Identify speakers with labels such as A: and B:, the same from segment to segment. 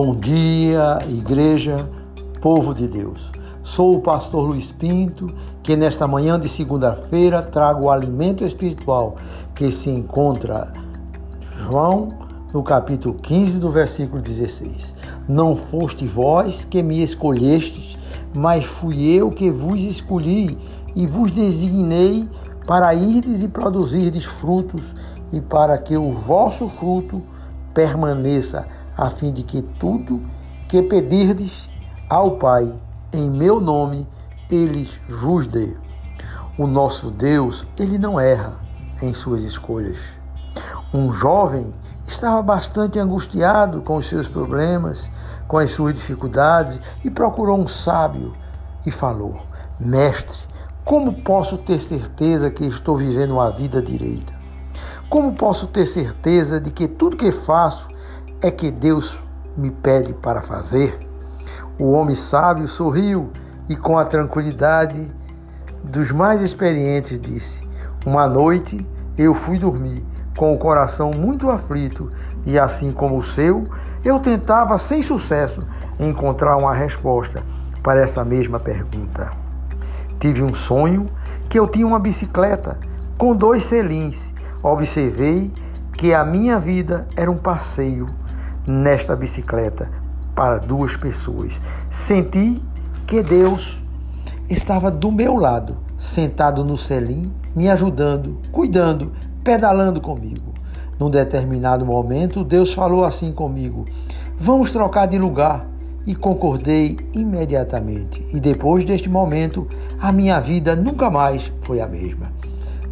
A: Bom dia, igreja, povo de Deus. Sou o pastor Luiz Pinto, que nesta manhã de segunda-feira trago o alimento espiritual que se encontra João no capítulo 15 do versículo 16. Não foste vós que me escolhestes, mas fui eu que vos escolhi e vos designei para irdes e produzirdes frutos e para que o vosso fruto permaneça a fim de que tudo que pedirdes ao Pai em meu nome, ele vos dê. O nosso Deus, ele não erra em suas escolhas. Um jovem estava bastante angustiado com os seus problemas, com as suas dificuldades e procurou um sábio e falou: Mestre, como posso ter certeza que estou vivendo uma vida direita? Como posso ter certeza de que tudo que faço é que Deus me pede para fazer? O homem sábio sorriu e, com a tranquilidade dos mais experientes, disse: Uma noite eu fui dormir com o coração muito aflito e, assim como o seu, eu tentava sem sucesso encontrar uma resposta para essa mesma pergunta. Tive um sonho que eu tinha uma bicicleta com dois selins. Observei que a minha vida era um passeio nesta bicicleta para duas pessoas. Senti que Deus estava do meu lado, sentado no selim, me ajudando, cuidando, pedalando comigo. Num determinado momento, Deus falou assim comigo: Vamos trocar de lugar. E concordei imediatamente. E depois deste momento, a minha vida nunca mais foi a mesma.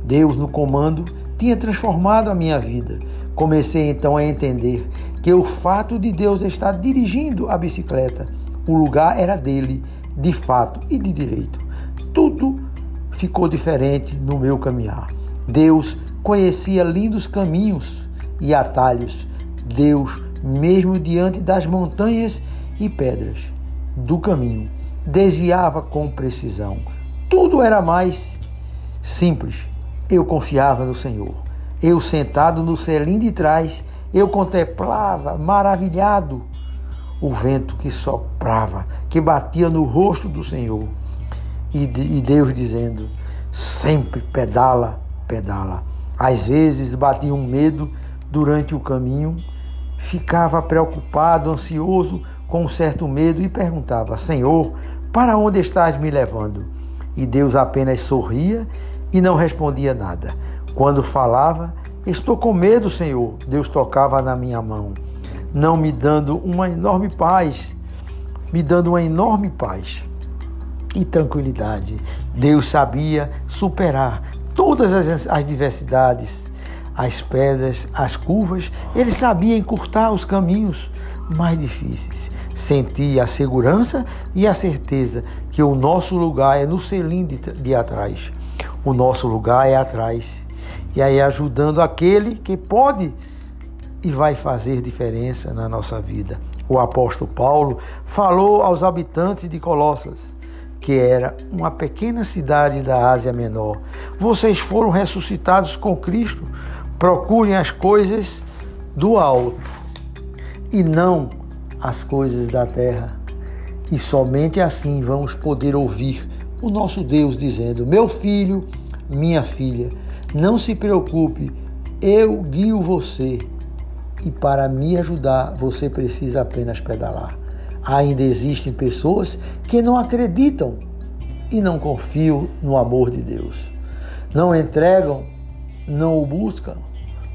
A: Deus, no comando, tinha transformado a minha vida. Comecei então a entender que o fato de Deus estar dirigindo a bicicleta, o lugar era dele, de fato e de direito. Tudo ficou diferente no meu caminhar. Deus conhecia lindos caminhos e atalhos. Deus, mesmo diante das montanhas e pedras do caminho, desviava com precisão. Tudo era mais simples. Eu confiava no Senhor. Eu sentado no selim de trás, eu contemplava, maravilhado, o vento que soprava, que batia no rosto do Senhor. E, e Deus dizendo: sempre pedala, pedala. Às vezes batia um medo durante o caminho, ficava preocupado, ansioso, com um certo medo e perguntava: Senhor, para onde estás me levando? E Deus apenas sorria e não respondia nada. Quando falava, estou com medo, Senhor. Deus tocava na minha mão, não me dando uma enorme paz, me dando uma enorme paz e tranquilidade. Deus sabia superar todas as adversidades, as pedras, as curvas. Ele sabia encurtar os caminhos mais difíceis. Sentia a segurança e a certeza que o nosso lugar é no selim de, de atrás. O nosso lugar é atrás e aí ajudando aquele que pode e vai fazer diferença na nossa vida. O apóstolo Paulo falou aos habitantes de Colossas, que era uma pequena cidade da Ásia Menor: Vocês foram ressuscitados com Cristo, procurem as coisas do alto e não as coisas da terra. E somente assim vamos poder ouvir o nosso Deus dizendo: Meu filho, minha filha, não se preocupe, eu guio você. E para me ajudar, você precisa apenas pedalar. Ainda existem pessoas que não acreditam e não confiam no amor de Deus. Não entregam, não o buscam,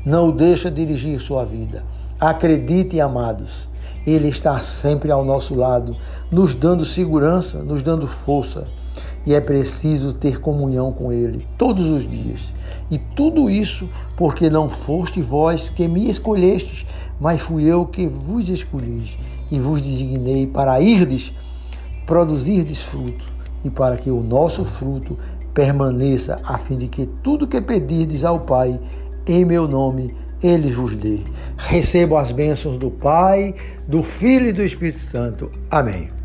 A: não o deixam dirigir sua vida. Acredite, amados, Ele está sempre ao nosso lado, nos dando segurança, nos dando força e é preciso ter comunhão com Ele todos os dias. E tudo isso porque não foste vós que me escolhestes, mas fui eu que vos escolhi e vos designei para irdes, produzirdes fruto, e para que o nosso fruto permaneça, a fim de que tudo que pedirdes ao Pai, em meu nome, Ele vos dê. Recebo as bênçãos do Pai, do Filho e do Espírito Santo. Amém.